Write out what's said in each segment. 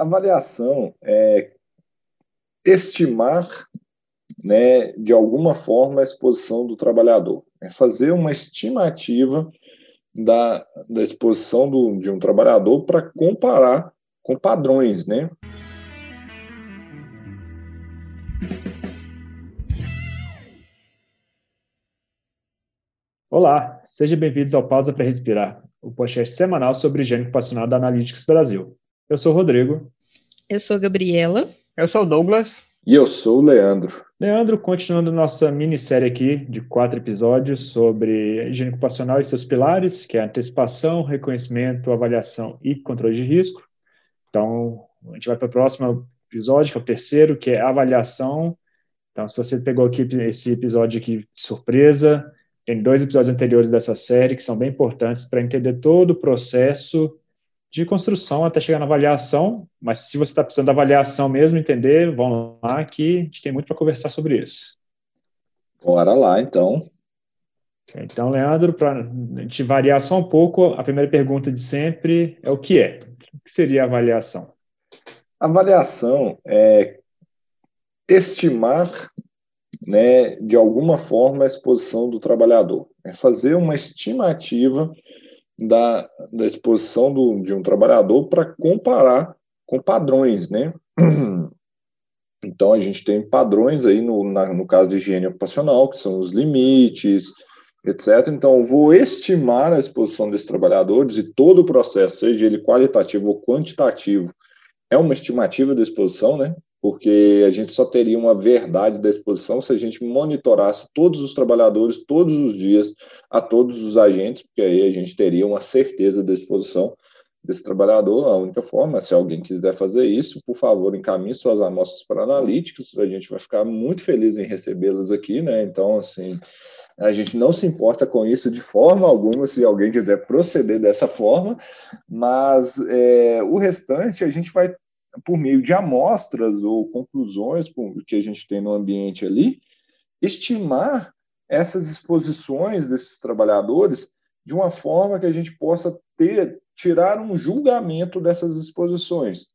Avaliação é estimar, né, de alguma forma, a exposição do trabalhador. É fazer uma estimativa da, da exposição do, de um trabalhador para comparar com padrões, né? Olá, sejam bem-vindos ao Pausa para Respirar, o podcast semanal sobre higiene ocupacional da Analytics Brasil. Eu sou o Rodrigo. Eu sou a Gabriela. Eu sou o Douglas. E eu sou o Leandro. Leandro, continuando nossa minissérie aqui de quatro episódios sobre higiene ocupacional e seus pilares, que é antecipação, reconhecimento, avaliação e controle de risco. Então, a gente vai para o próximo episódio, que é o terceiro, que é avaliação. Então, se você pegou aqui esse episódio aqui de surpresa, tem dois episódios anteriores dessa série que são bem importantes para entender todo o processo de construção até chegar na avaliação. Mas se você está precisando da avaliação mesmo, entender, vão lá que a gente tem muito para conversar sobre isso. Bora lá, então. Então, Leandro, para a gente variar só um pouco, a primeira pergunta de sempre é o que é? O que seria a avaliação? Avaliação é estimar né, de alguma forma, a exposição do trabalhador. É fazer uma estimativa da, da exposição do, de um trabalhador para comparar com padrões, né? Então, a gente tem padrões aí no, na, no caso de higiene ocupacional, que são os limites, etc. Então, vou estimar a exposição desses trabalhadores e todo o processo, seja ele qualitativo ou quantitativo, é uma estimativa da exposição, né? Porque a gente só teria uma verdade da exposição se a gente monitorasse todos os trabalhadores todos os dias a todos os agentes, porque aí a gente teria uma certeza da exposição desse trabalhador. A única forma, se alguém quiser fazer isso, por favor, encaminhe suas amostras para analíticos, a gente vai ficar muito feliz em recebê-las aqui, né? Então, assim, a gente não se importa com isso de forma alguma, se alguém quiser proceder dessa forma, mas é, o restante a gente vai por meio de amostras ou conclusões que a gente tem no ambiente ali, estimar essas exposições desses trabalhadores de uma forma que a gente possa ter tirar um julgamento dessas exposições,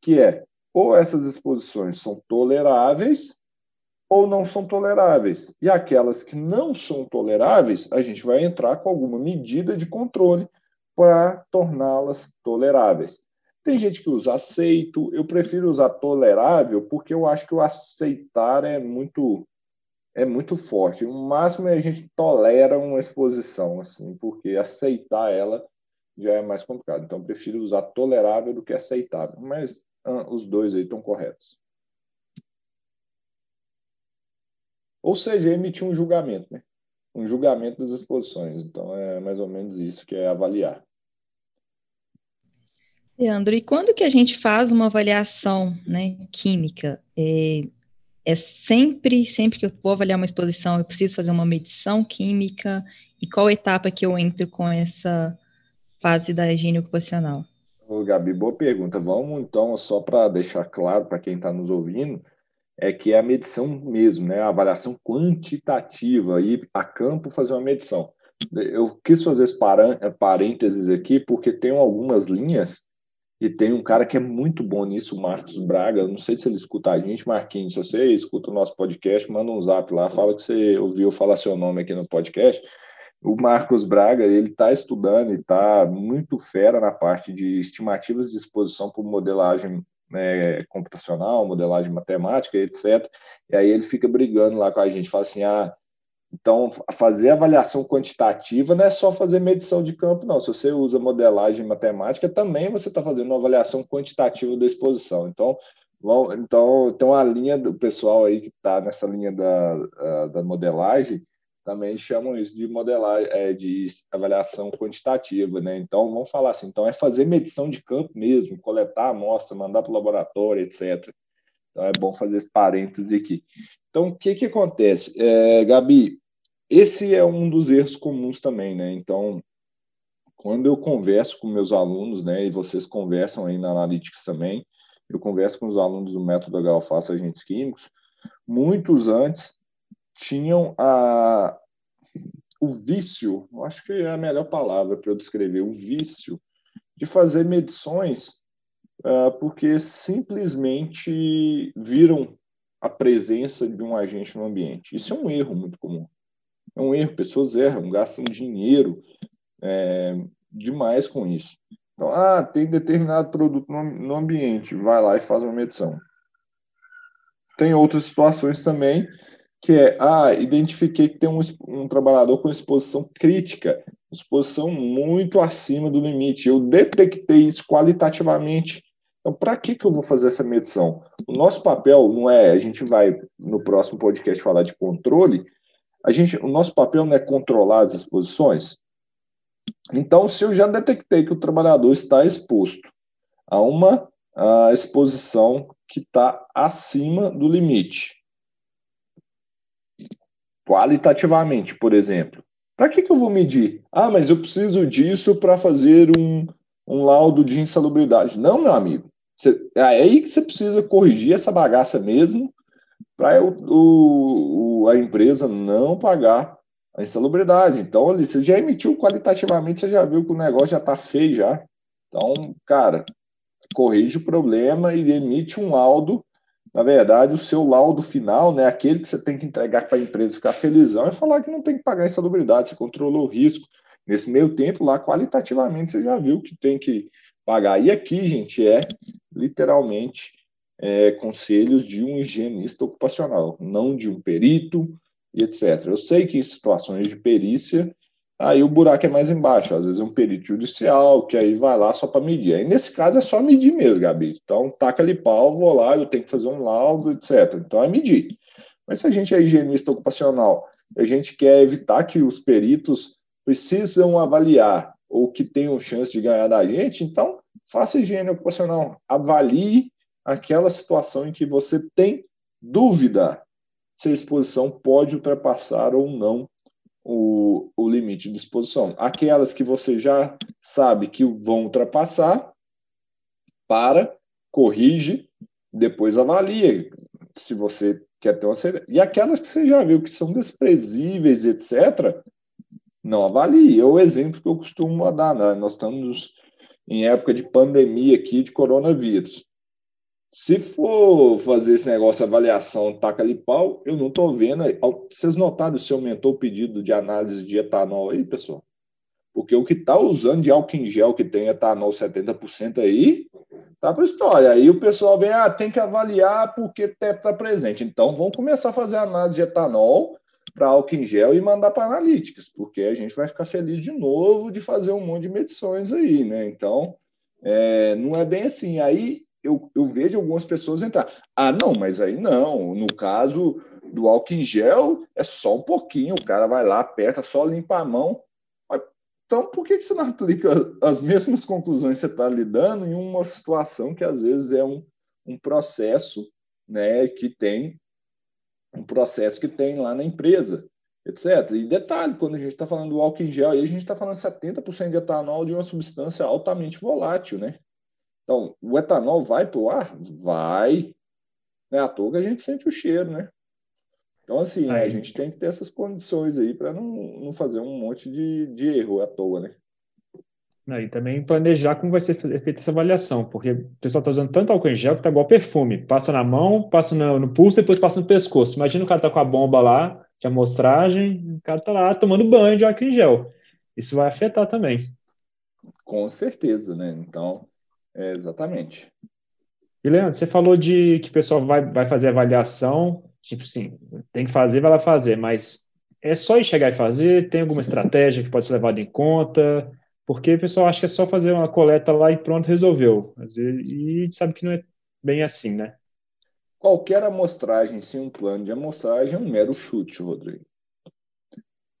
que é ou essas exposições são toleráveis ou não são toleráveis. E aquelas que não são toleráveis, a gente vai entrar com alguma medida de controle para torná-las toleráveis. Tem gente que usa aceito, eu prefiro usar tolerável, porque eu acho que o aceitar é muito é muito forte. O máximo é a gente tolera uma exposição, assim, porque aceitar ela já é mais complicado. Então, prefiro usar tolerável do que aceitável. Mas ah, os dois aí estão corretos. Ou seja, emitir um julgamento, né? Um julgamento das exposições. Então, é mais ou menos isso que é avaliar. Leandro, e quando que a gente faz uma avaliação né, química? É, é sempre, sempre que eu vou avaliar uma exposição, eu preciso fazer uma medição química? E qual etapa que eu entro com essa fase da higiene ocupacional? Ô, Gabi, boa pergunta. Vamos então, só para deixar claro para quem está nos ouvindo, é que é a medição mesmo, né? A avaliação quantitativa, ir a campo fazer uma medição. Eu quis fazer esse parênteses aqui porque tem algumas linhas e tem um cara que é muito bom nisso, o Marcos Braga. Não sei se ele escuta a gente, Marquinhos. Se você escuta o nosso podcast, manda um zap lá, fala que você ouviu falar seu nome aqui no podcast. O Marcos Braga, ele está estudando e está muito fera na parte de estimativas de exposição por modelagem né, computacional, modelagem matemática, etc. E aí ele fica brigando lá com a gente, fala assim, ah, então, fazer avaliação quantitativa não é só fazer medição de campo, não. Se você usa modelagem matemática, também você está fazendo uma avaliação quantitativa da exposição. Então, vão, então tem uma linha do pessoal aí que está nessa linha da, da modelagem, também chamam isso de modelagem, é, de avaliação quantitativa, né? Então, vamos falar assim, então é fazer medição de campo mesmo, coletar a amostra, mandar para o laboratório, etc. Então, é bom fazer esse parêntese aqui. Então, o que, que acontece? É, Gabi, esse é um dos erros comuns também, né? Então, quando eu converso com meus alunos, né, e vocês conversam aí na Analytics também, eu converso com os alunos do método H-Alface Agentes Químicos, muitos antes tinham a, o vício, acho que é a melhor palavra para eu descrever, o vício de fazer medições uh, porque simplesmente viram a presença de um agente no ambiente. Isso é um erro muito comum. É um erro, pessoas erram, gastam dinheiro é, demais com isso. Então, ah, tem determinado produto no, no ambiente, vai lá e faz uma medição. Tem outras situações também que é, ah, identifiquei que tem um, um trabalhador com exposição crítica, exposição muito acima do limite. Eu detectei isso qualitativamente. Então, para que, que eu vou fazer essa medição? O nosso papel não é, a gente vai no próximo podcast falar de controle, a gente, o nosso papel não é controlar as exposições. Então, se eu já detectei que o trabalhador está exposto a uma a exposição que está acima do limite, qualitativamente, por exemplo. Para que, que eu vou medir? Ah, mas eu preciso disso para fazer um, um laudo de insalubridade. Não, meu amigo. É aí que você precisa corrigir essa bagaça mesmo para a empresa não pagar a insalubridade. Então, ali, você já emitiu qualitativamente, você já viu que o negócio já está feio já. Então, cara, corrige o problema e emite um laudo na verdade, o seu laudo final, né, aquele que você tem que entregar para a empresa ficar felizão, é falar que não tem que pagar insalubridade, você controlou o risco. Nesse meio tempo, lá, qualitativamente, você já viu que tem que pagar. E aqui, gente, é literalmente é, conselhos de um higienista ocupacional, não de um perito e etc. Eu sei que em situações de perícia aí o buraco é mais embaixo. Às vezes é um perito judicial, que aí vai lá só para medir. Aí nesse caso é só medir mesmo, Gabi. Então, taca ali pau, vou lá, eu tenho que fazer um laudo, etc. Então é medir. Mas se a gente é higienista ocupacional, a gente quer evitar que os peritos precisam avaliar ou que tenham chance de ganhar da gente, então faça higiene ocupacional. Avalie aquela situação em que você tem dúvida se a exposição pode ultrapassar ou não o, o limite de exposição. Aquelas que você já sabe que vão ultrapassar, para, corrige, depois avalia se você quer ter uma E aquelas que você já viu que são desprezíveis, etc., não avalie. É o exemplo que eu costumo dar. Né? Nós estamos em época de pandemia aqui de coronavírus. Se for fazer esse negócio, avaliação, taca ali pau, eu não estou vendo. Vocês notaram se aumentou o pedido de análise de etanol aí, pessoal? Porque o que está usando de álcool em gel que tem etanol 70% aí, tá para história. Aí o pessoal vem, ah, tem que avaliar porque está presente. Então vamos começar a fazer análise de etanol para álcool em gel e mandar para analíticas, porque a gente vai ficar feliz de novo de fazer um monte de medições aí, né? Então, é, não é bem assim. Aí eu, eu vejo algumas pessoas entrar. Ah, não, mas aí não. No caso do álcool em gel, é só um pouquinho. O cara vai lá, aperta, só limpa a mão. Então, por que, você não aplica as mesmas conclusões que você está lidando em uma situação que às vezes é um, um processo né, que tem um processo que tem lá na empresa, etc. E detalhe, quando a gente está falando do álcool em gel, aí a gente está falando 70% de etanol de uma substância altamente volátil, né? Então, o etanol vai para o ar? Vai. Não é à toa que a gente sente o cheiro, né? Então, assim, aí. a gente tem que ter essas condições aí para não, não fazer um monte de, de erro à toa, né? E também planejar como vai ser feita essa avaliação, porque o pessoal está usando tanto álcool em gel que tá igual perfume. Passa na mão, passa no, no pulso, depois passa no pescoço. Imagina o cara tá com a bomba lá, de amostragem, o cara tá lá tomando banho de álcool em gel. Isso vai afetar também. Com certeza, né? Então, é, exatamente. E, Leandro, você falou de que o pessoal vai, vai fazer avaliação, tipo assim, tem que fazer, vai lá fazer, mas é só ir chegar e fazer? Tem alguma estratégia que pode ser levada em conta? Porque o pessoal acha que é só fazer uma coleta lá e pronto, resolveu. E sabe que não é bem assim, né? Qualquer amostragem sem um plano de amostragem é um mero chute, Rodrigo.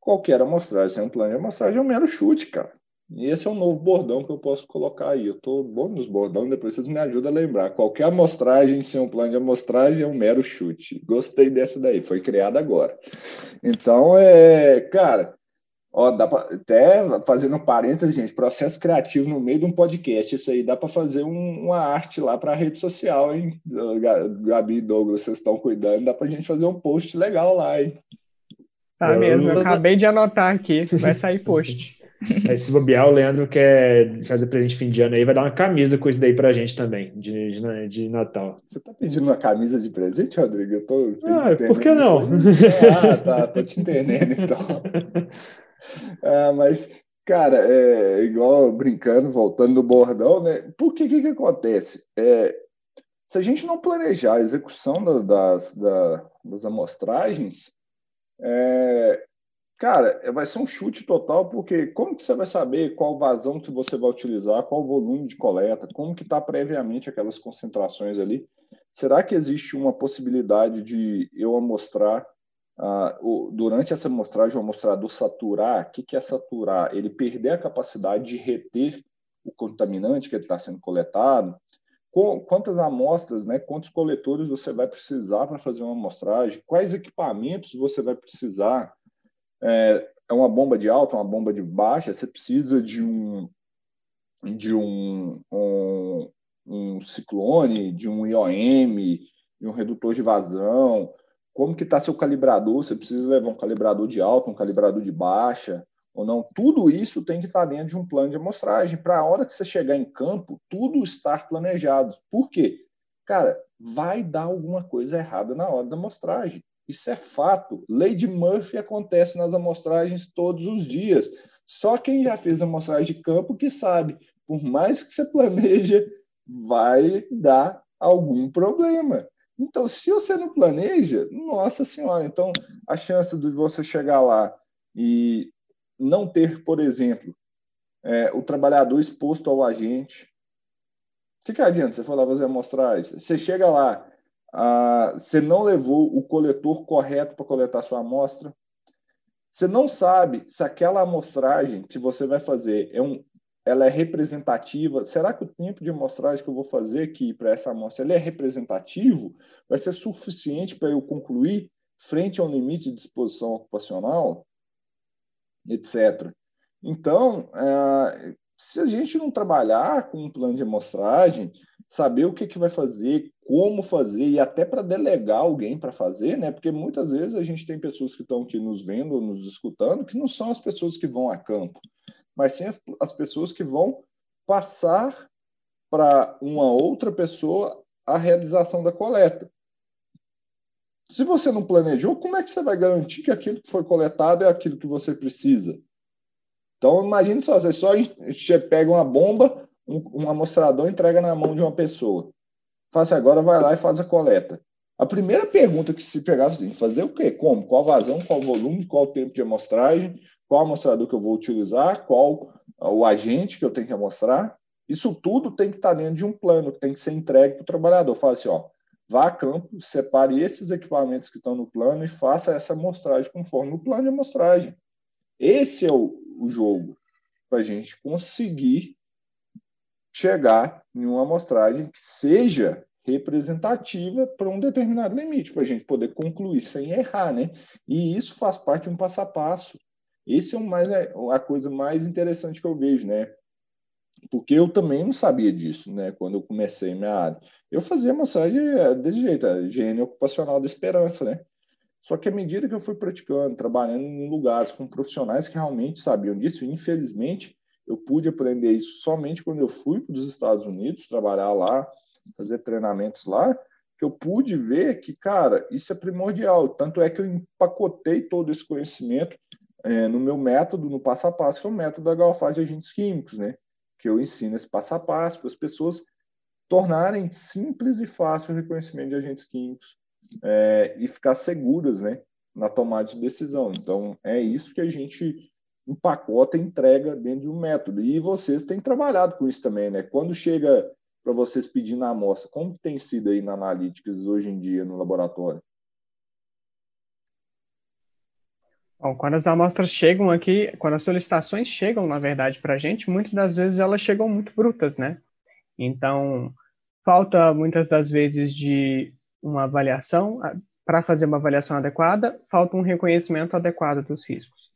Qualquer amostragem sem um plano de amostragem é um mero chute, cara. E esse é um novo bordão que eu posso colocar aí. Eu estou bom nos bordões, depois vocês me ajudam a lembrar. Qualquer amostragem sem um plano de amostragem é um mero chute. Gostei dessa daí, foi criada agora. Então, é, cara, ó, dá pra, até fazendo um parênteses, gente, processo criativo no meio de um podcast. Isso aí dá para fazer um, uma arte lá para a rede social, hein? Gabi e Douglas, vocês estão cuidando, dá para a gente fazer um post legal lá, hein? Tá mesmo, eu acabei de anotar aqui, vai sair post. Aí, se bobear, o Leandro quer fazer presente fim de ano aí, vai dar uma camisa com isso daí pra gente também, de, de, de Natal. Você tá pedindo uma camisa de presente, Rodrigo? Eu tô. Ah, por que não? Ah, tá, tô te entendendo então. Ah, mas, cara, é igual brincando, voltando no bordão, né? Por que que, que acontece? É, se a gente não planejar a execução das, das, das amostragens, é, Cara, é, vai ser um chute total, porque como que você vai saber qual vazão que você vai utilizar, qual volume de coleta, como que está previamente aquelas concentrações ali? Será que existe uma possibilidade de eu amostrar, uh, durante essa amostragem, o amostrador saturar? O que, que é saturar? Ele perder a capacidade de reter o contaminante que está sendo coletado? quantas amostras, né, quantos coletores você vai precisar para fazer uma amostragem? Quais equipamentos você vai precisar? É, é uma bomba de alta, uma bomba de baixa, você precisa de um de um, um, um ciclone, de um IOM, de um redutor de vazão, como que está seu calibrador, você precisa levar um calibrador de alta, um calibrador de baixa, ou não. Tudo isso tem que estar tá dentro de um plano de amostragem, para a hora que você chegar em campo, tudo estar planejado. Por quê? Cara, vai dar alguma coisa errada na hora da amostragem. Isso é fato. Lei de Murphy acontece nas amostragens todos os dias. Só quem já fez amostragem de campo que sabe, por mais que você planeja, vai dar algum problema. Então, se você não planeja, nossa senhora, então a chance de você chegar lá e não ter, por exemplo, é, o trabalhador exposto ao agente. O que, que adianta você falar fazer amostragem? Você chega lá, ah, você não levou o coletor correto para coletar sua amostra, você não sabe se aquela amostragem que você vai fazer é um, ela é representativa. Será que o tempo de amostragem que eu vou fazer aqui para essa amostra ele é representativo? Vai ser suficiente para eu concluir frente a um limite de disposição ocupacional, etc. Então, ah, se a gente não trabalhar com um plano de amostragem, saber o que, que vai fazer, como fazer e até para delegar alguém para fazer, né? Porque muitas vezes a gente tem pessoas que estão aqui nos vendo, nos escutando, que não são as pessoas que vão a campo, mas sim as, as pessoas que vão passar para uma outra pessoa a realização da coleta. Se você não planejou, como é que você vai garantir que aquilo que foi coletado é aquilo que você precisa? Então, imagine só, você só pega uma bomba, um, um amostrador entrega na mão de uma pessoa Faça agora, vai lá e faz a coleta. A primeira pergunta que se pegava assim, fazer o quê? Como? Qual vazão, qual volume, qual o tempo de amostragem, qual amostrador que eu vou utilizar, qual o agente que eu tenho que amostrar. Isso tudo tem que estar dentro de um plano, que tem que ser entregue para o trabalhador. Fala assim, ó, vá a campo, separe esses equipamentos que estão no plano e faça essa amostragem conforme o plano de amostragem. Esse é o, o jogo para a gente conseguir chegar em uma amostragem que seja representativa para um determinado limite, para a gente poder concluir sem errar, né? E isso faz parte de um passo a passo. Esse é o mais, é, a coisa mais interessante que eu vejo, né? Porque eu também não sabia disso, né? Quando eu comecei minha área. Eu fazia amostragem é, desse jeito, a higiene ocupacional da esperança, né? Só que à medida que eu fui praticando, trabalhando em lugares com profissionais que realmente sabiam disso, infelizmente, eu pude aprender isso somente quando eu fui para os Estados Unidos trabalhar lá, fazer treinamentos lá, que eu pude ver que, cara, isso é primordial. Tanto é que eu empacotei todo esse conhecimento é, no meu método, no passo a passo, que é o método da Galfaz de agentes químicos, né? Que eu ensino esse passo a passo para as pessoas tornarem simples e fácil o reconhecimento de agentes químicos é, e ficar seguras, né? Na tomada de decisão. Então, é isso que a gente empacota e entrega dentro de um método. E vocês têm trabalhado com isso também, né? Quando chega para vocês pedindo a amostra, como tem sido aí na Analytics hoje em dia no laboratório? Bom, quando as amostras chegam aqui, quando as solicitações chegam, na verdade, para a gente, muitas das vezes elas chegam muito brutas, né? Então, falta muitas das vezes de uma avaliação, para fazer uma avaliação adequada, falta um reconhecimento adequado dos riscos.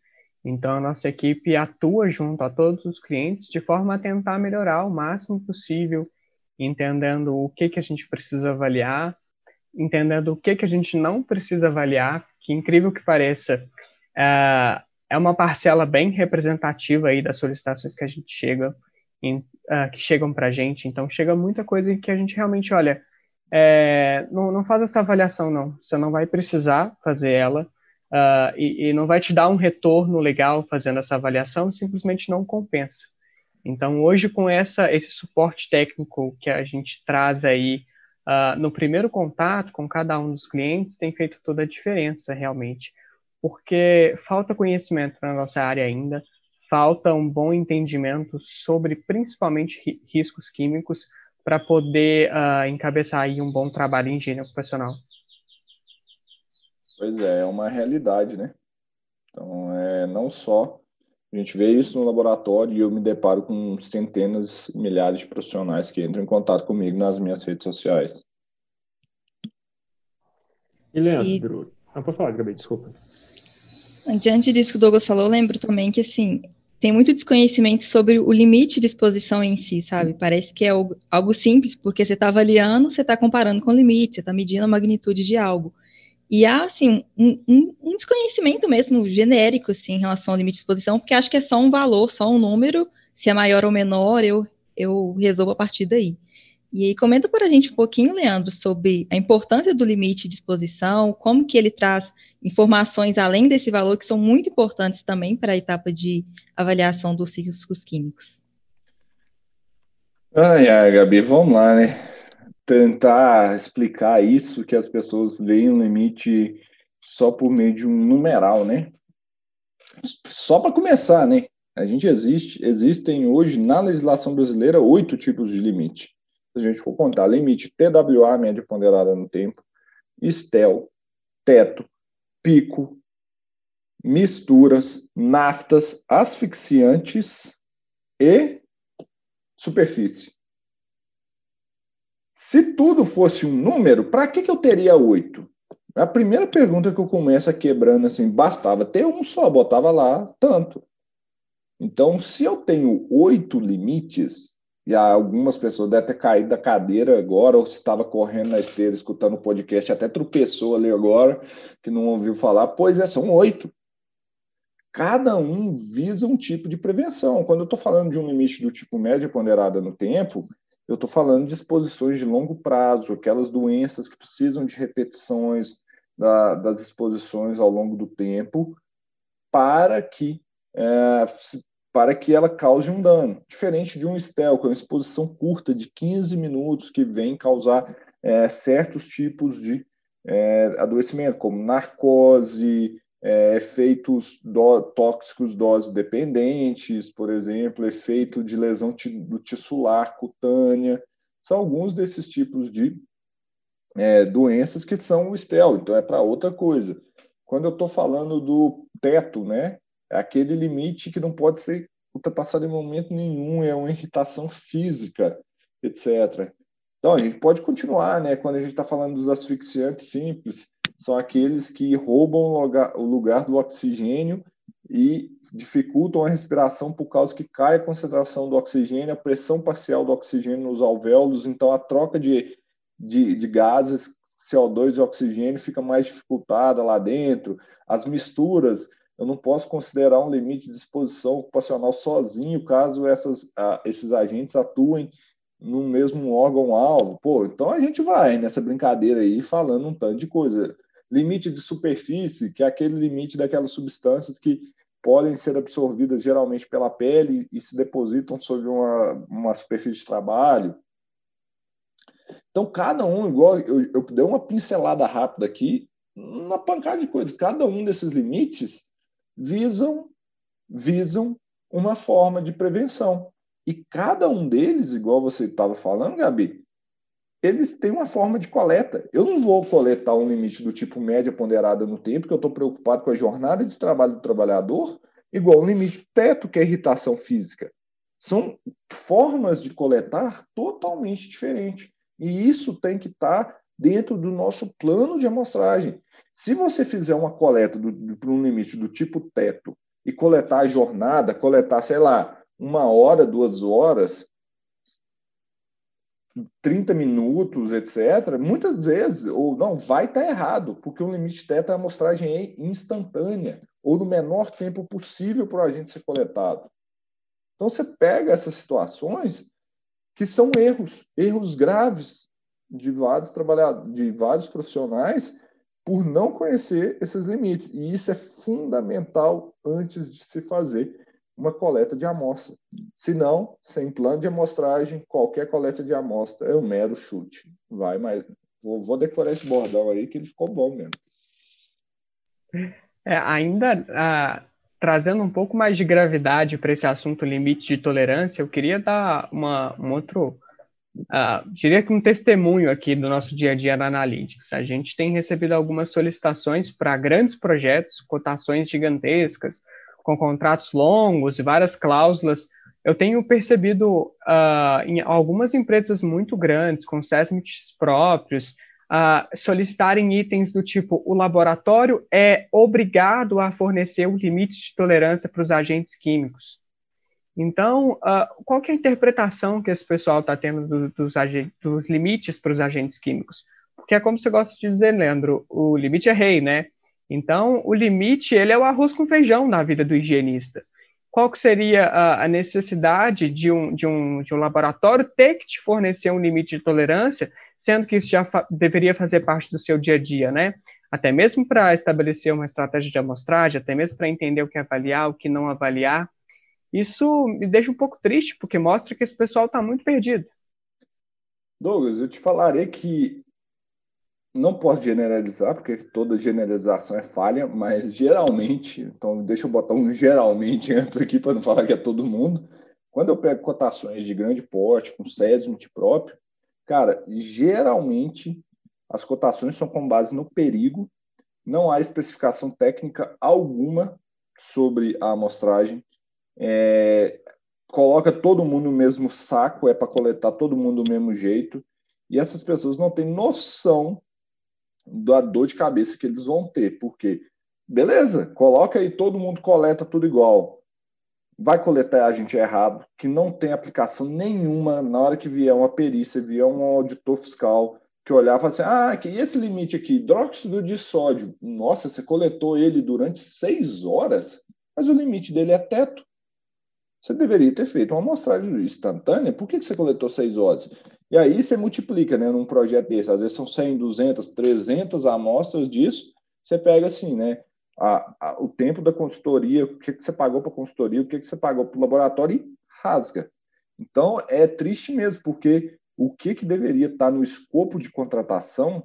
Então, a nossa equipe atua junto a todos os clientes de forma a tentar melhorar o máximo possível, entendendo o que, que a gente precisa avaliar, entendendo o que, que a gente não precisa avaliar, que incrível que pareça, uh, é uma parcela bem representativa aí das solicitações que a gente chega, em, uh, que chegam para a gente. Então, chega muita coisa que a gente realmente, olha, é, não, não faz essa avaliação, não. Você não vai precisar fazer ela uh, e, e, não vai te dar um retorno legal fazendo essa avaliação, simplesmente não compensa. Então, hoje, com essa, esse suporte técnico que a gente traz aí uh, no primeiro contato com cada um dos clientes, tem feito toda a diferença, realmente. Porque falta conhecimento na nossa área ainda, falta um bom entendimento sobre, principalmente, riscos químicos, para poder uh, encabeçar aí um bom trabalho em higiene ocupacional. Pois é, é uma realidade, né? Então, é não só a gente vê isso no laboratório e eu me deparo com centenas, milhares de profissionais que entram em contato comigo nas minhas redes sociais. E Leandro, e... não pode falar, Gabi, desculpa. Diante disso que o Douglas falou, eu lembro também que assim tem muito desconhecimento sobre o limite de exposição em si, sabe? Parece que é algo, algo simples, porque você está avaliando, você está comparando com o limite, você está medindo a magnitude de algo. E há, assim, um, um, um, desconhecimento mesmo genérico, assim, em relação ao limite de exposição, porque acho que é só um valor, só um número, se é maior ou menor, eu, eu resolvo a partir daí. E aí, comenta para a gente um pouquinho, Leandro, sobre a importância do limite de exposição, como que ele traz informações além desse valor, que são muito importantes também para a etapa de avaliação dos riscos químicos. Ai, ai, Gabi, vamos lá, né? Tentar explicar isso, que as pessoas veem o limite só por meio de um numeral, né? Só para começar, né? A gente existe, existem hoje na legislação brasileira oito tipos de limite. Se a gente for contar, limite TWA, média ponderada no tempo, STEL, teto, pico, misturas, naftas, asfixiantes e superfície. Se tudo fosse um número, para que, que eu teria oito? A primeira pergunta que eu começo a quebrando assim, bastava ter um só, botava lá tanto. Então, se eu tenho oito limites, e algumas pessoas devem ter caído da cadeira agora, ou se estava correndo na esteira escutando o podcast, até tropeçou ali agora, que não ouviu falar, pois é, são oito. Cada um visa um tipo de prevenção. Quando eu estou falando de um limite do tipo média ponderada no tempo, eu estou falando de exposições de longo prazo, aquelas doenças que precisam de repetições da, das exposições ao longo do tempo, para que é, para que ela cause um dano. Diferente de um STEL, que é uma exposição curta de 15 minutos, que vem causar é, certos tipos de é, adoecimento, como narcose, é, efeitos do, tóxicos dose dependentes, por exemplo, efeito de lesão do tissular cutânea, são alguns desses tipos de é, doenças que são o STEL, então é para outra coisa. Quando eu estou falando do teto, né, é aquele limite que não pode ser ultrapassado em momento nenhum, é uma irritação física, etc. Então, a gente pode continuar, né, quando a gente está falando dos asfixiantes simples, são aqueles que roubam o lugar, do oxigênio e dificultam a respiração por causa que cai a concentração do oxigênio, a pressão parcial do oxigênio nos alvéolos, então a troca de, de, de gases CO2 e oxigênio fica mais dificultada lá dentro. As misturas, eu não posso considerar um limite de exposição ocupacional sozinho, caso essas, esses agentes atuem no mesmo órgão-alvo. Pô, então a gente vai nessa brincadeira aí falando um tanto de coisa limite de superfície, que é aquele limite daquelas substâncias que podem ser absorvidas geralmente pela pele e se depositam sobre uma, uma superfície de trabalho. Então, cada um, igual eu, eu dei uma pincelada rápida aqui, na pancada de coisas, cada um desses limites visam, visam uma forma de prevenção. E cada um deles, igual você estava falando, Gabi, eles têm uma forma de coleta. Eu não vou coletar um limite do tipo média ponderada no tempo, porque eu estou preocupado com a jornada de trabalho do trabalhador, igual um limite teto, que é irritação física. São formas de coletar totalmente diferentes. E isso tem que estar tá dentro do nosso plano de amostragem. Se você fizer uma coleta para um limite do tipo teto e coletar a jornada, coletar, sei lá, uma hora, duas horas, 30 minutos, etc., muitas vezes, ou não, vai estar tá errado, porque o limite teto é a amostragem instantânea. ou no menor tempo possível para o agente ser coletado. Então, você pega essas situações que são erros, erros graves de vários trabalhadores, de vários profissionais por não conhecer esses limites. E isso é fundamental antes de se fazer uma coleta de amostra. Se não, sem plano de amostragem, qualquer coleta de amostra é um mero chute. Vai, mas vou, vou decorar esse bordão aí que ele ficou bom mesmo. É, ainda ah, trazendo um pouco mais de gravidade para esse assunto limite de tolerância, eu queria dar uma, um outro, uh, diria que um testemunho aqui do nosso dia a dia na Analytics. A gente tem recebido algumas solicitações para grandes projetos, cotações gigantescas, com contratos longos e várias cláusulas. Eu tenho percebido uh, em algumas empresas muito grandes, com seismics próprios, uh, solicitarem itens do tipo: o laboratório é obrigado a fornecer o limite de tolerância para os agentes químicos. Então, uh, qual é a interpretação que esse pessoal está tendo do, dos, dos limites para os agentes químicos? Porque é como você gosta de dizer, Leandro, o limite é rei, né? Então, o limite, ele é o arroz com feijão na vida do higienista. Qual que seria a, a necessidade de um, de, um, de um laboratório ter que te fornecer um limite de tolerância sendo que isso já fa deveria fazer parte do seu dia a dia, né? Até mesmo para estabelecer uma estratégia de amostragem, até mesmo para entender o que avaliar, o que não avaliar. Isso me deixa um pouco triste, porque mostra que esse pessoal está muito perdido. Douglas, eu te falarei que não posso generalizar, porque toda generalização é falha, mas geralmente, então deixa eu botar um geralmente antes aqui para não falar que é todo mundo. Quando eu pego cotações de grande porte, com SESMIT próprio, Cara, geralmente as cotações são com base no perigo, não há especificação técnica alguma sobre a amostragem. É, coloca todo mundo no mesmo saco, é para coletar todo mundo do mesmo jeito, e essas pessoas não têm noção da dor de cabeça que eles vão ter, porque, beleza, coloca aí, todo mundo coleta tudo igual. Vai coletar a gente errado, que não tem aplicação nenhuma na hora que vier uma perícia, vier um auditor fiscal que olhar e falar assim, ah, que esse limite aqui, hidróxido de sódio, nossa, você coletou ele durante seis horas, mas o limite dele é teto. Você deveria ter feito uma amostragem instantânea, por que, que você coletou seis horas? E aí você multiplica, né, num projeto desse, às vezes são 100, 200, 300 amostras disso, você pega assim, né, a, a, o tempo da consultoria, o que, que você pagou para a consultoria, o que, que você pagou para o laboratório e rasga. Então, é triste mesmo, porque o que, que deveria estar no escopo de contratação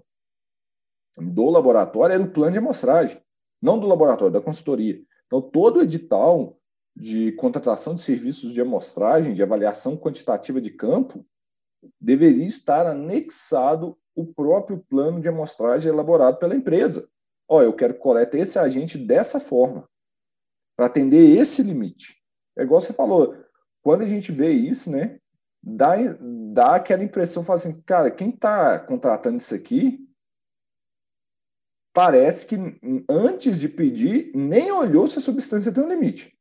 do laboratório era o plano de amostragem, não do laboratório, da consultoria. Então, todo edital de contratação de serviços de amostragem, de avaliação quantitativa de campo, deveria estar anexado o próprio plano de amostragem elaborado pela empresa ó, oh, eu quero que coleta esse agente dessa forma, para atender esse limite. É igual você falou, quando a gente vê isso, né, dá, dá aquela impressão, fala assim, cara, quem está contratando isso aqui, parece que antes de pedir, nem olhou se a substância tem um limite.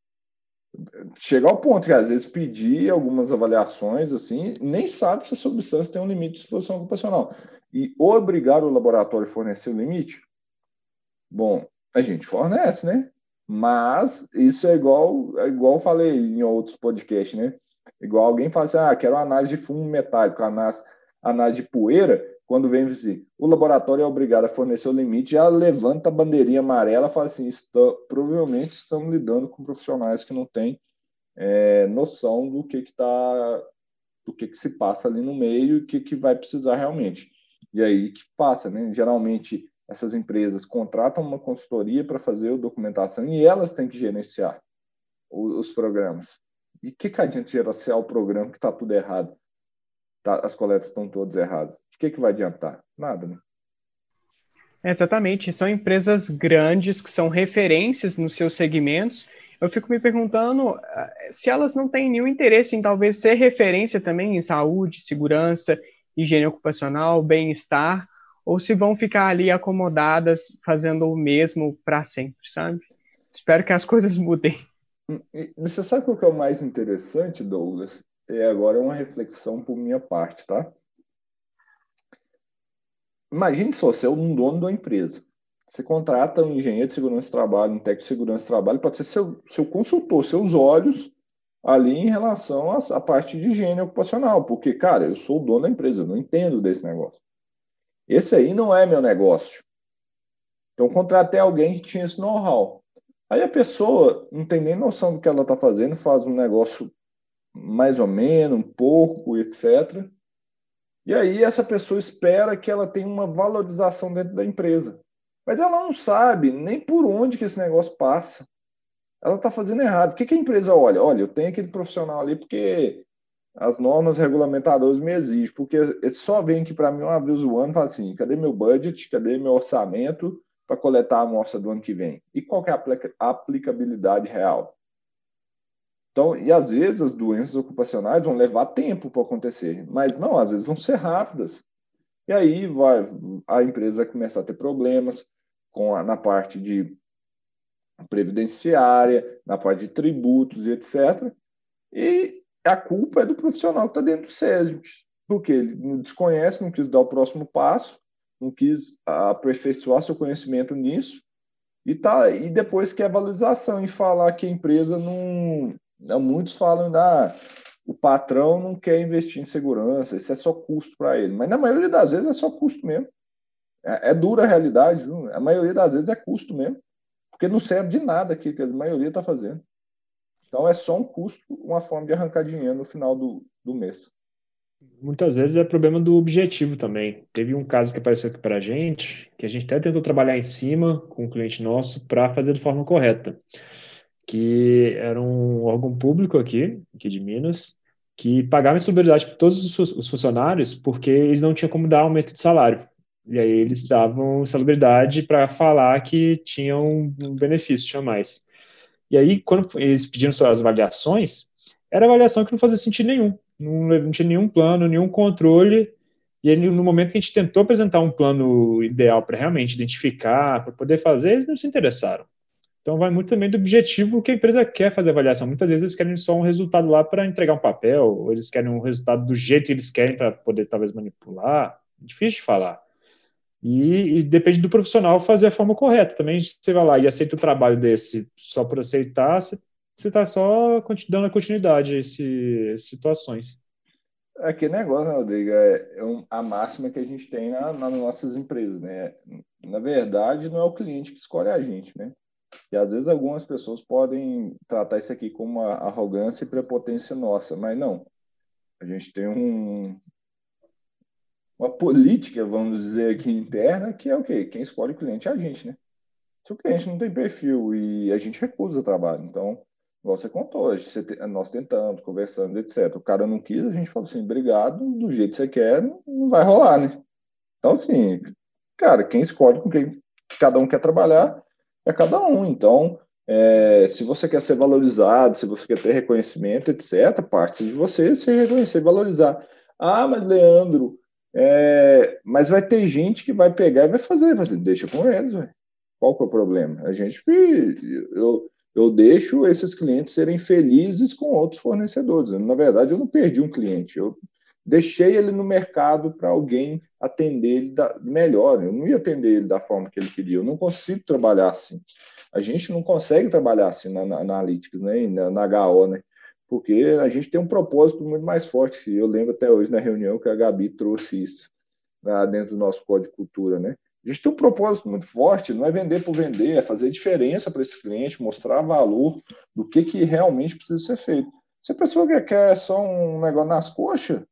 Chega ao ponto que às vezes pedir algumas avaliações assim, nem sabe se a substância tem um limite de exposição ocupacional. E obrigar o laboratório a fornecer o limite, Bom, a gente fornece, né? Mas isso é igual, é igual eu falei em outros podcasts, né? Igual alguém fala assim, ah, quero análise de fumo metálico, análise, análise de poeira, quando vem assim, o laboratório é obrigado a fornecer o limite, já levanta a bandeirinha amarela e fala assim, está, provavelmente estamos lidando com profissionais que não têm é, noção do que que tá, do que que se passa ali no meio e o que que vai precisar realmente. E aí que passa, né? Geralmente essas empresas contratam uma consultoria para fazer a documentação e elas têm que gerenciar os programas. E que, que adianta gerenciar o programa que está tudo errado? Tá, as coletas estão todas erradas. O que, que vai adiantar? Nada, né? Exatamente. São empresas grandes que são referências nos seus segmentos. Eu fico me perguntando eh, se elas não têm nenhum interesse em talvez ser referência também em saúde, segurança, higiene ocupacional, bem-estar, ou se vão ficar ali acomodadas fazendo o mesmo para sempre, sabe? Espero que as coisas mudem. Você sabe o que é o mais interessante, Douglas? É agora uma reflexão por minha parte, tá? Imagine só, você é um dono da empresa. Você contrata um engenheiro de segurança de trabalho, um técnico de segurança de trabalho, pode ser seu, seu consultor, seus olhos ali em relação à, parte de higiene ocupacional, porque, cara, eu sou o dono da empresa, eu não entendo desse negócio. Esse aí não é meu negócio. Então, contratei alguém que tinha esse know-how. Aí a pessoa não tem nem noção do que ela está fazendo, faz um negócio mais ou menos, um pouco, etc. E aí essa pessoa espera que ela tenha uma valorização dentro da empresa. Mas ela não sabe nem por onde que esse negócio passa. Ela está fazendo errado. O que, que a empresa olha? Olha, eu tenho aquele profissional ali porque as normas regulamentadoras me exigem, porque eles só vem aqui para mim uma vez o ano e fala assim: cadê meu budget? Cadê meu orçamento? para coletar a amostra do ano que vem? E qual é a aplicabilidade real? Então, e às vezes as doenças ocupacionais vão levar tempo para acontecer, mas não, às vezes vão ser rápidas. E aí vai, a empresa vai começar a ter problemas com a, na parte de previdenciária, na parte de tributos e etc. E a culpa é do profissional que está dentro do SESMIT, porque ele não desconhece, não quis dar o próximo passo não quis aperfeiçoar seu conhecimento nisso e tá e depois quer valorização e falar que a empresa não, muitos falam da ah, o patrão não quer investir em segurança, isso é só custo para ele, mas na maioria das vezes é só custo mesmo. É, é dura a realidade, viu? a maioria das vezes é custo mesmo, porque não serve de nada aqui que a maioria está fazendo. Então é só um custo, uma forma de arrancar dinheiro no final do, do mês. Muitas vezes é problema do objetivo também. Teve um caso que apareceu aqui para a gente, que a gente até tentou trabalhar em cima com um cliente nosso para fazer de forma correta, que era um órgão público aqui, aqui de Minas, que pagava insalubridade para todos os funcionários porque eles não tinham como dar aumento de salário. E aí eles davam insalubridade para falar que tinham um benefício, tinha mais. E aí, quando eles pediram suas avaliações, era avaliação que não fazia sentido nenhum não, não tinha nenhum plano, nenhum controle. E ele, no momento que a gente tentou apresentar um plano ideal para realmente identificar, para poder fazer, eles não se interessaram. Então, vai muito também do objetivo que a empresa quer fazer a avaliação. Muitas vezes eles querem só um resultado lá para entregar um papel, ou eles querem um resultado do jeito que eles querem para poder talvez manipular. Difícil de falar. E, e, depende do profissional fazer a forma correta. Também você vai lá e aceita o trabalho desse só por aceitar, você está só dando a continuidade a essas situações. É que negócio, né, Rodrigo? É, é a máxima que a gente tem na, nas nossas empresas, né? Na verdade, não é o cliente que escolhe a gente, né? E às vezes algumas pessoas podem tratar isso aqui como uma arrogância e prepotência nossa, mas não. A gente tem um, uma política, vamos dizer aqui interna, que é o quê? Quem escolhe o cliente é a gente, né? Se o cliente não tem perfil e a gente recusa o trabalho, então Igual você contou, nós tentamos, conversando, etc. O cara não quis, a gente falou assim, obrigado, do jeito que você quer, não vai rolar, né? Então, assim, cara, quem escolhe com quem cada um quer trabalhar é cada um. Então, é, se você quer ser valorizado, se você quer ter reconhecimento, etc., parte de você se reconhecer e valorizar. Ah, mas Leandro, é, mas vai ter gente que vai pegar e vai fazer, vai dizer, deixa com eles, véio. qual que é o problema? A gente, eu, eu deixo esses clientes serem felizes com outros fornecedores. Na verdade, eu não perdi um cliente, eu deixei ele no mercado para alguém atender ele da, melhor. Eu não ia atender ele da forma que ele queria. Eu não consigo trabalhar assim. A gente não consegue trabalhar assim na, na Analytics, né, na, na HO, né? Porque a gente tem um propósito muito mais forte. Eu lembro até hoje na reunião que a Gabi trouxe isso lá dentro do nosso código de cultura, né? A gente tem um propósito muito forte, não é vender por vender, é fazer diferença para esse cliente, mostrar valor do que, que realmente precisa ser feito. Se a pessoa quer só um negócio nas coxas,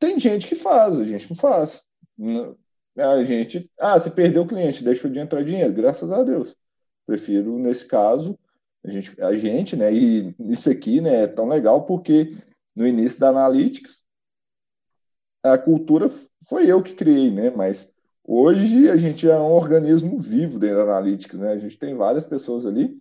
tem gente que faz, a gente não faz. A gente, ah, você perdeu o cliente, deixou de entrar dinheiro, graças a Deus. Prefiro, nesse caso, a gente, a gente né, e isso aqui né, é tão legal porque no início da Analytics, a cultura foi eu que criei, né? Mas hoje a gente é um organismo vivo dentro da Analytics, né? A gente tem várias pessoas ali.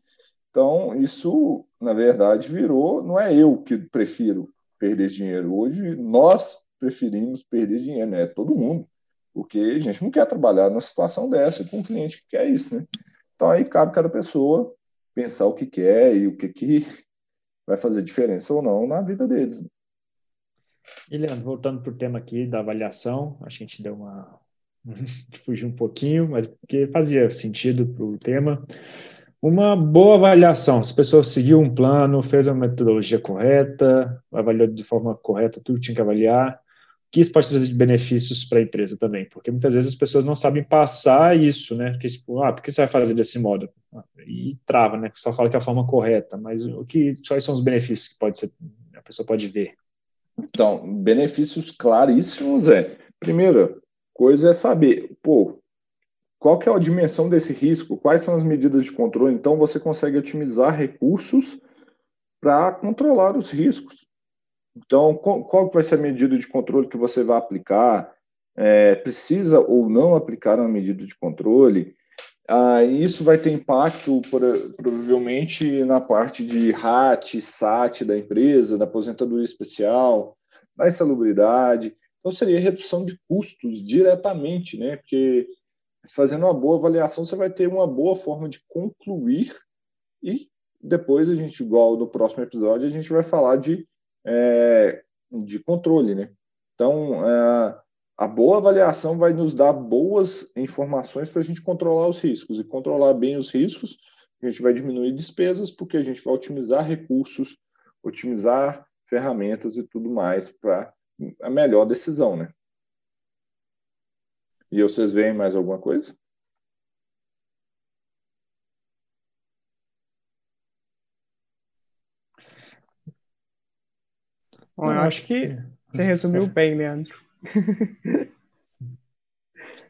Então, isso, na verdade, virou. Não é eu que prefiro perder dinheiro. Hoje, nós preferimos perder dinheiro, né? Todo mundo. Porque a gente não quer trabalhar numa situação dessa com um cliente que quer isso, né? Então, aí cabe cada pessoa pensar o que quer e o que, que vai fazer diferença ou não na vida deles. Né? E, Leandro, voltando para o tema aqui da avaliação, a gente deu uma fugir um pouquinho, mas porque fazia sentido para o tema. Uma boa avaliação, se a pessoa seguiu um plano, fez a metodologia correta, avaliou de forma correta tudo que tinha que avaliar, que isso pode trazer de benefícios para a empresa também, porque muitas vezes as pessoas não sabem passar isso, né? Porque, tipo, ah, por que você vai fazer desse modo? E trava, né? Só fala que é a forma correta, mas o que, quais são os benefícios que pode ser, a pessoa pode ver? Então, benefícios claríssimos é, primeira coisa é saber, pô, qual que é a dimensão desse risco, quais são as medidas de controle, então você consegue otimizar recursos para controlar os riscos. Então, qual vai ser a medida de controle que você vai aplicar? É, precisa ou não aplicar uma medida de controle? Ah, isso vai ter impacto, provavelmente, na parte de RAT, SAT da empresa, da aposentadoria especial, da insalubridade. Então, seria redução de custos diretamente, né? Porque fazendo uma boa avaliação, você vai ter uma boa forma de concluir e depois a gente, igual no próximo episódio, a gente vai falar de é, de controle, né? Então, é, a boa avaliação vai nos dar boas informações para a gente controlar os riscos. E controlar bem os riscos, a gente vai diminuir despesas, porque a gente vai otimizar recursos, otimizar ferramentas e tudo mais para a melhor decisão, né? E vocês veem mais alguma coisa? Bom, eu acho que você resumiu bem, Leandro.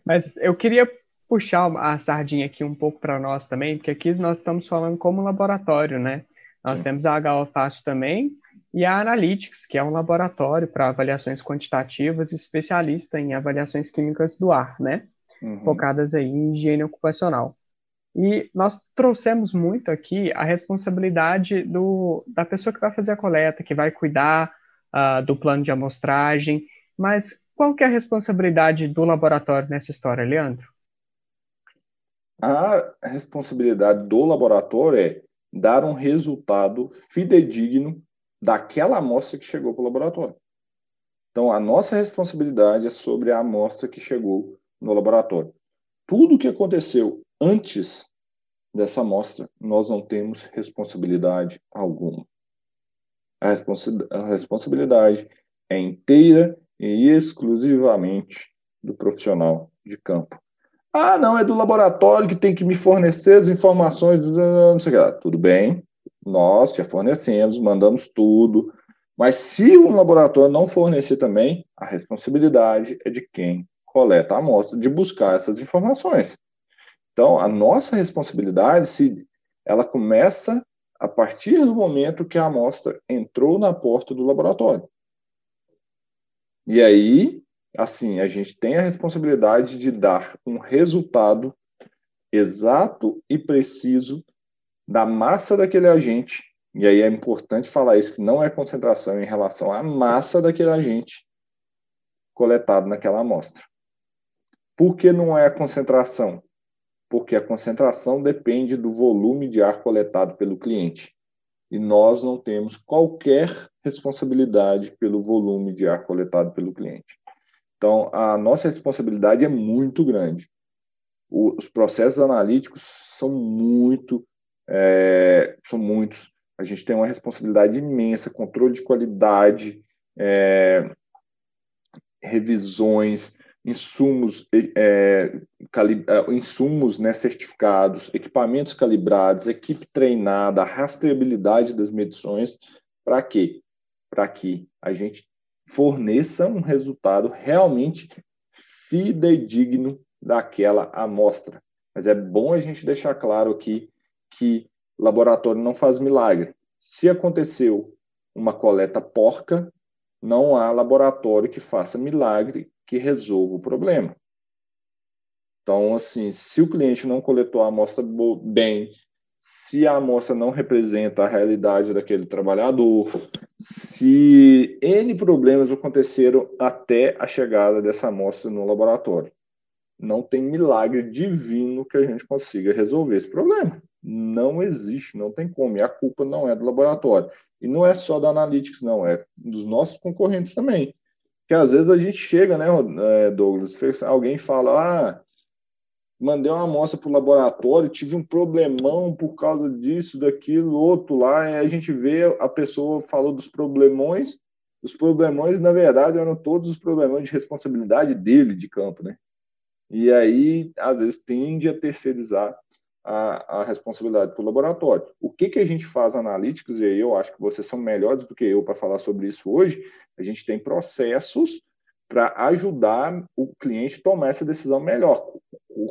Mas eu queria puxar a sardinha aqui um pouco para nós também, porque aqui nós estamos falando como laboratório, né? Nós Sim. temos a HO Fácil também e a Analytics, que é um laboratório para avaliações quantitativas especialista em avaliações químicas do ar, né? Uhum. Focadas aí em higiene ocupacional. E nós trouxemos muito aqui a responsabilidade do, da pessoa que vai fazer a coleta, que vai cuidar uh, do plano de amostragem, mas qual que é a responsabilidade do laboratório nessa história, Leandro? A responsabilidade do laboratório é dar um resultado fidedigno daquela amostra que chegou para o laboratório. Então, a nossa responsabilidade é sobre a amostra que chegou no laboratório. Tudo que aconteceu antes dessa amostra, nós não temos responsabilidade alguma. A, a responsabilidade é inteira e exclusivamente do profissional de campo. Ah, não, é do laboratório que tem que me fornecer as informações, não sei o que lá. Tudo bem, nós já fornecemos, mandamos tudo, mas se um laboratório não fornecer também, a responsabilidade é de quem coleta a amostra de buscar essas informações. Então, a nossa responsabilidade, se ela começa a partir do momento que a amostra entrou na porta do laboratório. E aí, assim, a gente tem a responsabilidade de dar um resultado exato e preciso da massa daquele agente. E aí é importante falar isso, que não é concentração em relação à massa daquele agente coletado naquela amostra. Por que não é a concentração? Porque a concentração depende do volume de ar coletado pelo cliente. E nós não temos qualquer responsabilidade pelo volume de ar coletado pelo cliente. Então, a nossa responsabilidade é muito grande. os processos analíticos são muito, é, são muitos. A gente tem uma responsabilidade imensa, controle de qualidade, é, revisões, insumos, é, é, insumos né, certificados, equipamentos calibrados, equipe treinada, rastreabilidade das medições, para quê? Para que a gente forneça um resultado realmente fidedigno daquela amostra. Mas é bom a gente deixar claro aqui que laboratório não faz milagre. Se aconteceu uma coleta porca, não há laboratório que faça milagre que resolva o problema. Então, assim, se o cliente não coletou a amostra bem, se a amostra não representa a realidade daquele trabalhador, se N problemas aconteceram até a chegada dessa amostra no laboratório. Não tem milagre divino que a gente consiga resolver esse problema. Não existe, não tem como. E a culpa não é do laboratório. E não é só da Analytics, não, é dos nossos concorrentes também que às vezes a gente chega, né, é, Douglas? Alguém fala, ah, mandei uma amostra para o laboratório, tive um problemão por causa disso, daquilo, outro lá, e a gente vê a pessoa falou dos problemões, os problemões, na verdade, eram todos os problemões de responsabilidade dele de campo, né? E aí, às vezes, tende a terceirizar a, a responsabilidade para o laboratório. O que, que a gente faz analíticos, e aí eu acho que vocês são melhores do que eu para falar sobre isso hoje, a gente tem processos para ajudar o cliente a tomar essa decisão melhor,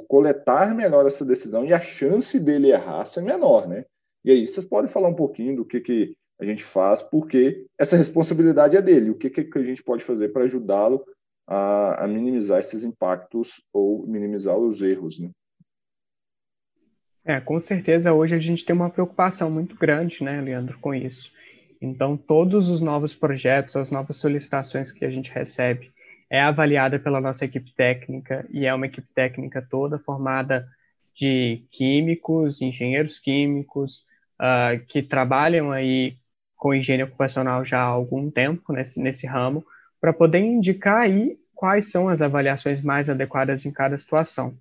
coletar melhor essa decisão e a chance dele errar ser menor, né? E aí vocês podem falar um pouquinho do que, que a gente faz, porque essa responsabilidade é dele, o que, que a gente pode fazer para ajudá-lo a, a, minimizar esses impactos ou minimizar os erros, né? É, com certeza hoje a gente tem uma preocupação muito grande, né, Leandro, com isso. Então, todos os novos projetos, as novas solicitações que a gente recebe, é avaliada pela nossa equipe técnica e é uma equipe técnica toda formada de químicos, engenheiros químicos, uh, que trabalham aí com higiene ocupacional já há algum tempo nesse, nesse ramo, para poder indicar aí quais são as avaliações mais adequadas em cada situação.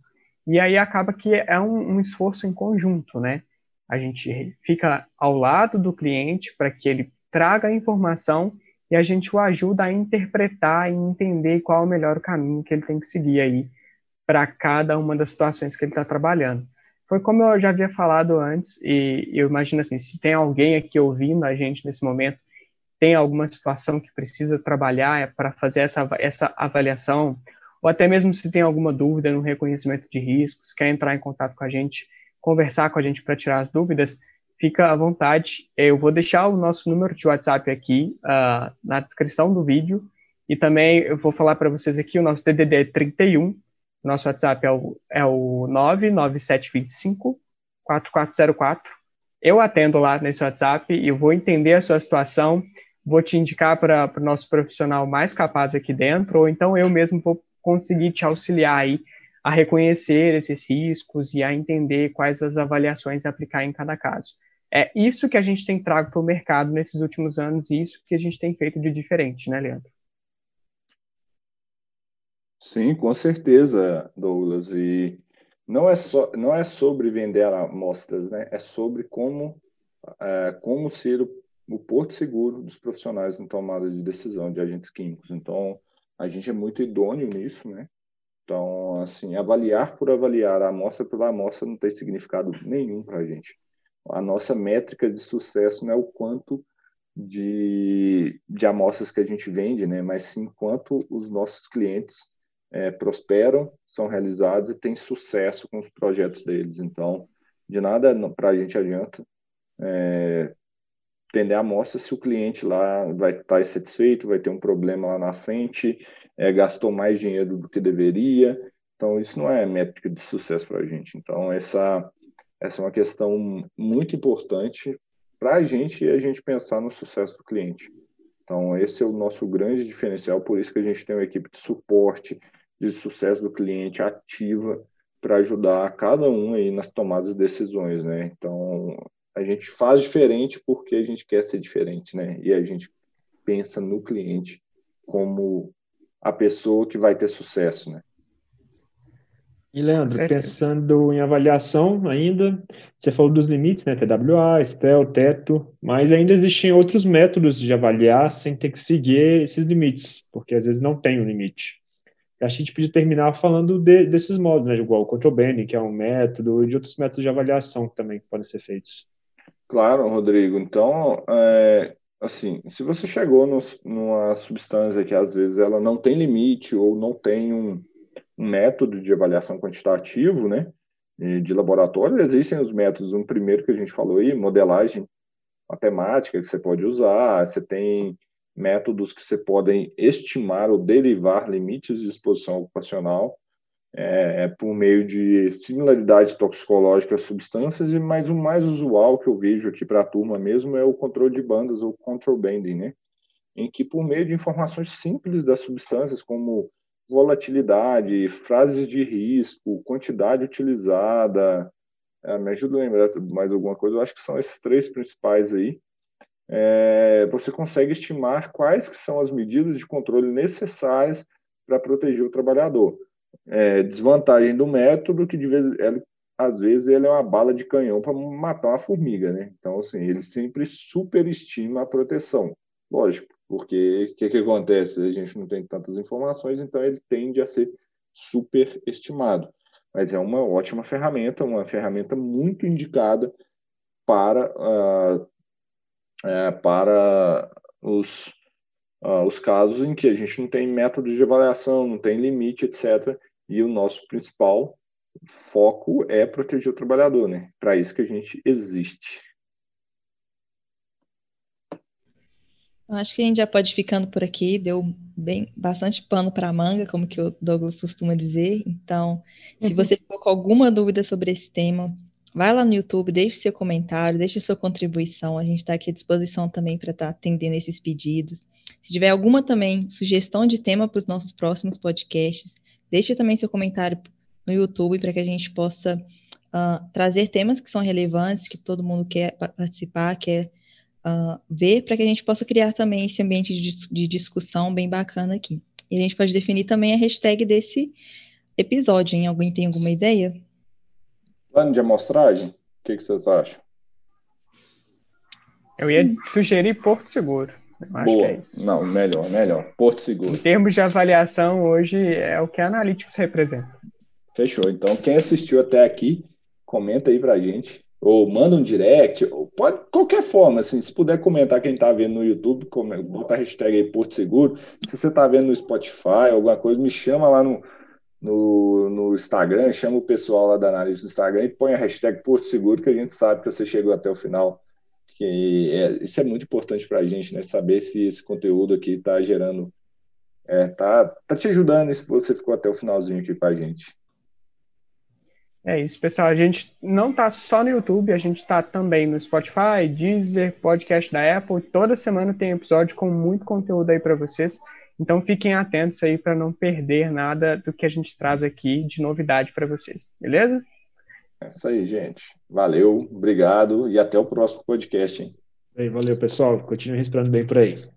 E aí acaba que é um, um esforço em conjunto, né? A gente fica ao lado do cliente para que ele traga a informação e a gente o ajuda a interpretar e entender qual é o melhor caminho que ele tem que seguir aí para cada uma das situações que ele está trabalhando. Foi como eu já havia falado antes, e eu imagino assim, se tem alguém aqui ouvindo a gente nesse momento, tem alguma situação que precisa trabalhar é para fazer essa, essa avaliação, ou até mesmo se tem alguma dúvida no reconhecimento de riscos, quer entrar em contato com a gente, conversar com a gente para tirar as dúvidas, fica à vontade. Eu vou deixar o nosso número de WhatsApp aqui uh, na descrição do vídeo. E também eu vou falar para vocês aqui o nosso DDD é 31. Nosso WhatsApp é o, é o 99725 4404. Eu atendo lá nesse WhatsApp e vou entender a sua situação, vou te indicar para o nosso profissional mais capaz aqui dentro, ou então eu mesmo vou conseguir te auxiliar aí a reconhecer esses riscos e a entender quais as avaliações aplicar em cada caso. É isso que a gente tem trago para o mercado nesses últimos anos e isso que a gente tem feito de diferente, né, Leandro? Sim, com certeza, Douglas. E não é só não é sobre vender amostras, né? É sobre como é, como ser o, o porto seguro dos profissionais na tomada de decisão de agentes químicos. Então, a gente é muito idôneo nisso, né? Então, assim, avaliar por avaliar, a amostra pela amostra não tem significado nenhum para a gente a nossa métrica de sucesso não é o quanto de, de amostras que a gente vende, né, mas sim quanto os nossos clientes é, prosperam, são realizados e têm sucesso com os projetos deles. Então, de nada para a gente adianta é, vender a amostra se o cliente lá vai estar tá insatisfeito, vai ter um problema lá na frente, é, gastou mais dinheiro do que deveria. Então, isso não é métrica de sucesso para a gente. Então, essa essa é uma questão muito importante para a gente e a gente pensar no sucesso do cliente. Então, esse é o nosso grande diferencial, por isso que a gente tem uma equipe de suporte de sucesso do cliente ativa para ajudar cada um aí nas tomadas de decisões, né? Então, a gente faz diferente porque a gente quer ser diferente, né? E a gente pensa no cliente como a pessoa que vai ter sucesso, né? E, Leandro, pensando em avaliação ainda, você falou dos limites, né? TWA, STEL, teto, mas ainda existem outros métodos de avaliar sem ter que seguir esses limites, porque às vezes não tem um limite. Acho que a gente podia terminar falando de, desses modos, né? Igual o control banning, que é um método, e de outros métodos de avaliação também que podem ser feitos. Claro, Rodrigo. Então, é, assim, se você chegou no, numa substância que às vezes ela não tem limite ou não tem um um método de avaliação quantitativo, né, de laboratório, existem os métodos, um primeiro que a gente falou aí, modelagem matemática que você pode usar, você tem métodos que você podem estimar ou derivar limites de exposição ocupacional é, é por meio de similaridade toxicológica às substâncias, e mais o mais usual que eu vejo aqui para a turma mesmo é o controle de bandas ou control banding, né? em que por meio de informações simples das substâncias, como volatilidade, frases de risco, quantidade utilizada. É, me ajuda a lembrar mais alguma coisa. Eu acho que são esses três principais aí. é, você consegue estimar quais que são as medidas de controle necessárias para proteger o trabalhador. É, desvantagem do método que de vez ele, às vezes ele é uma bala de canhão para matar uma formiga, né? Então assim ele sempre superestima a proteção, lógico, porque o que, que acontece? A gente não tem tantas informações, então ele tende a ser superestimado. Mas é uma ótima ferramenta, uma ferramenta muito indicada para uh, é, para os, uh, os casos em que a gente não tem método de avaliação, não tem limite, etc. E o nosso principal foco é proteger o trabalhador, né? Para isso que a gente existe. Eu acho que a gente já pode ir ficando por aqui, deu bem bastante pano para a manga, como que o Douglas costuma dizer. Então, se uhum. você ficou com alguma dúvida sobre esse tema, Vai lá no YouTube, deixe seu comentário, deixe sua contribuição. A gente está aqui à disposição também para estar tá atendendo esses pedidos. Se tiver alguma também sugestão de tema para os nossos próximos podcasts, deixe também seu comentário no YouTube para que a gente possa uh, trazer temas que são relevantes, que todo mundo quer participar, quer uh, ver, para que a gente possa criar também esse ambiente de, de discussão bem bacana aqui. E a gente pode definir também a hashtag desse episódio, hein? Alguém tem alguma ideia? Plano de amostragem? O que, que vocês acham? Eu ia sugerir Porto Seguro. Boa. É Não, melhor, melhor. Porto Seguro. Em termos de avaliação, hoje é o que a Analytics representa. Fechou. Então, quem assistiu até aqui, comenta aí pra gente. Ou manda um direct, ou pode qualquer forma, assim, se puder comentar quem está vendo no YouTube, bota a hashtag aí Porto Seguro. Se você está vendo no Spotify, alguma coisa, me chama lá no, no, no Instagram, chama o pessoal lá da análise do Instagram e põe a hashtag Porto Seguro, que a gente sabe que você chegou até o final. Que é, isso é muito importante para a gente, né? Saber se esse conteúdo aqui está gerando, é, tá, tá te ajudando se você ficou até o finalzinho aqui com a gente. É isso, pessoal. A gente não tá só no YouTube, a gente tá também no Spotify, Deezer, podcast da Apple. Toda semana tem episódio com muito conteúdo aí para vocês. Então fiquem atentos aí para não perder nada do que a gente traz aqui de novidade para vocês, beleza? É isso aí, gente. Valeu, obrigado e até o próximo podcast. Hein? valeu, pessoal. Continue respirando bem por aí.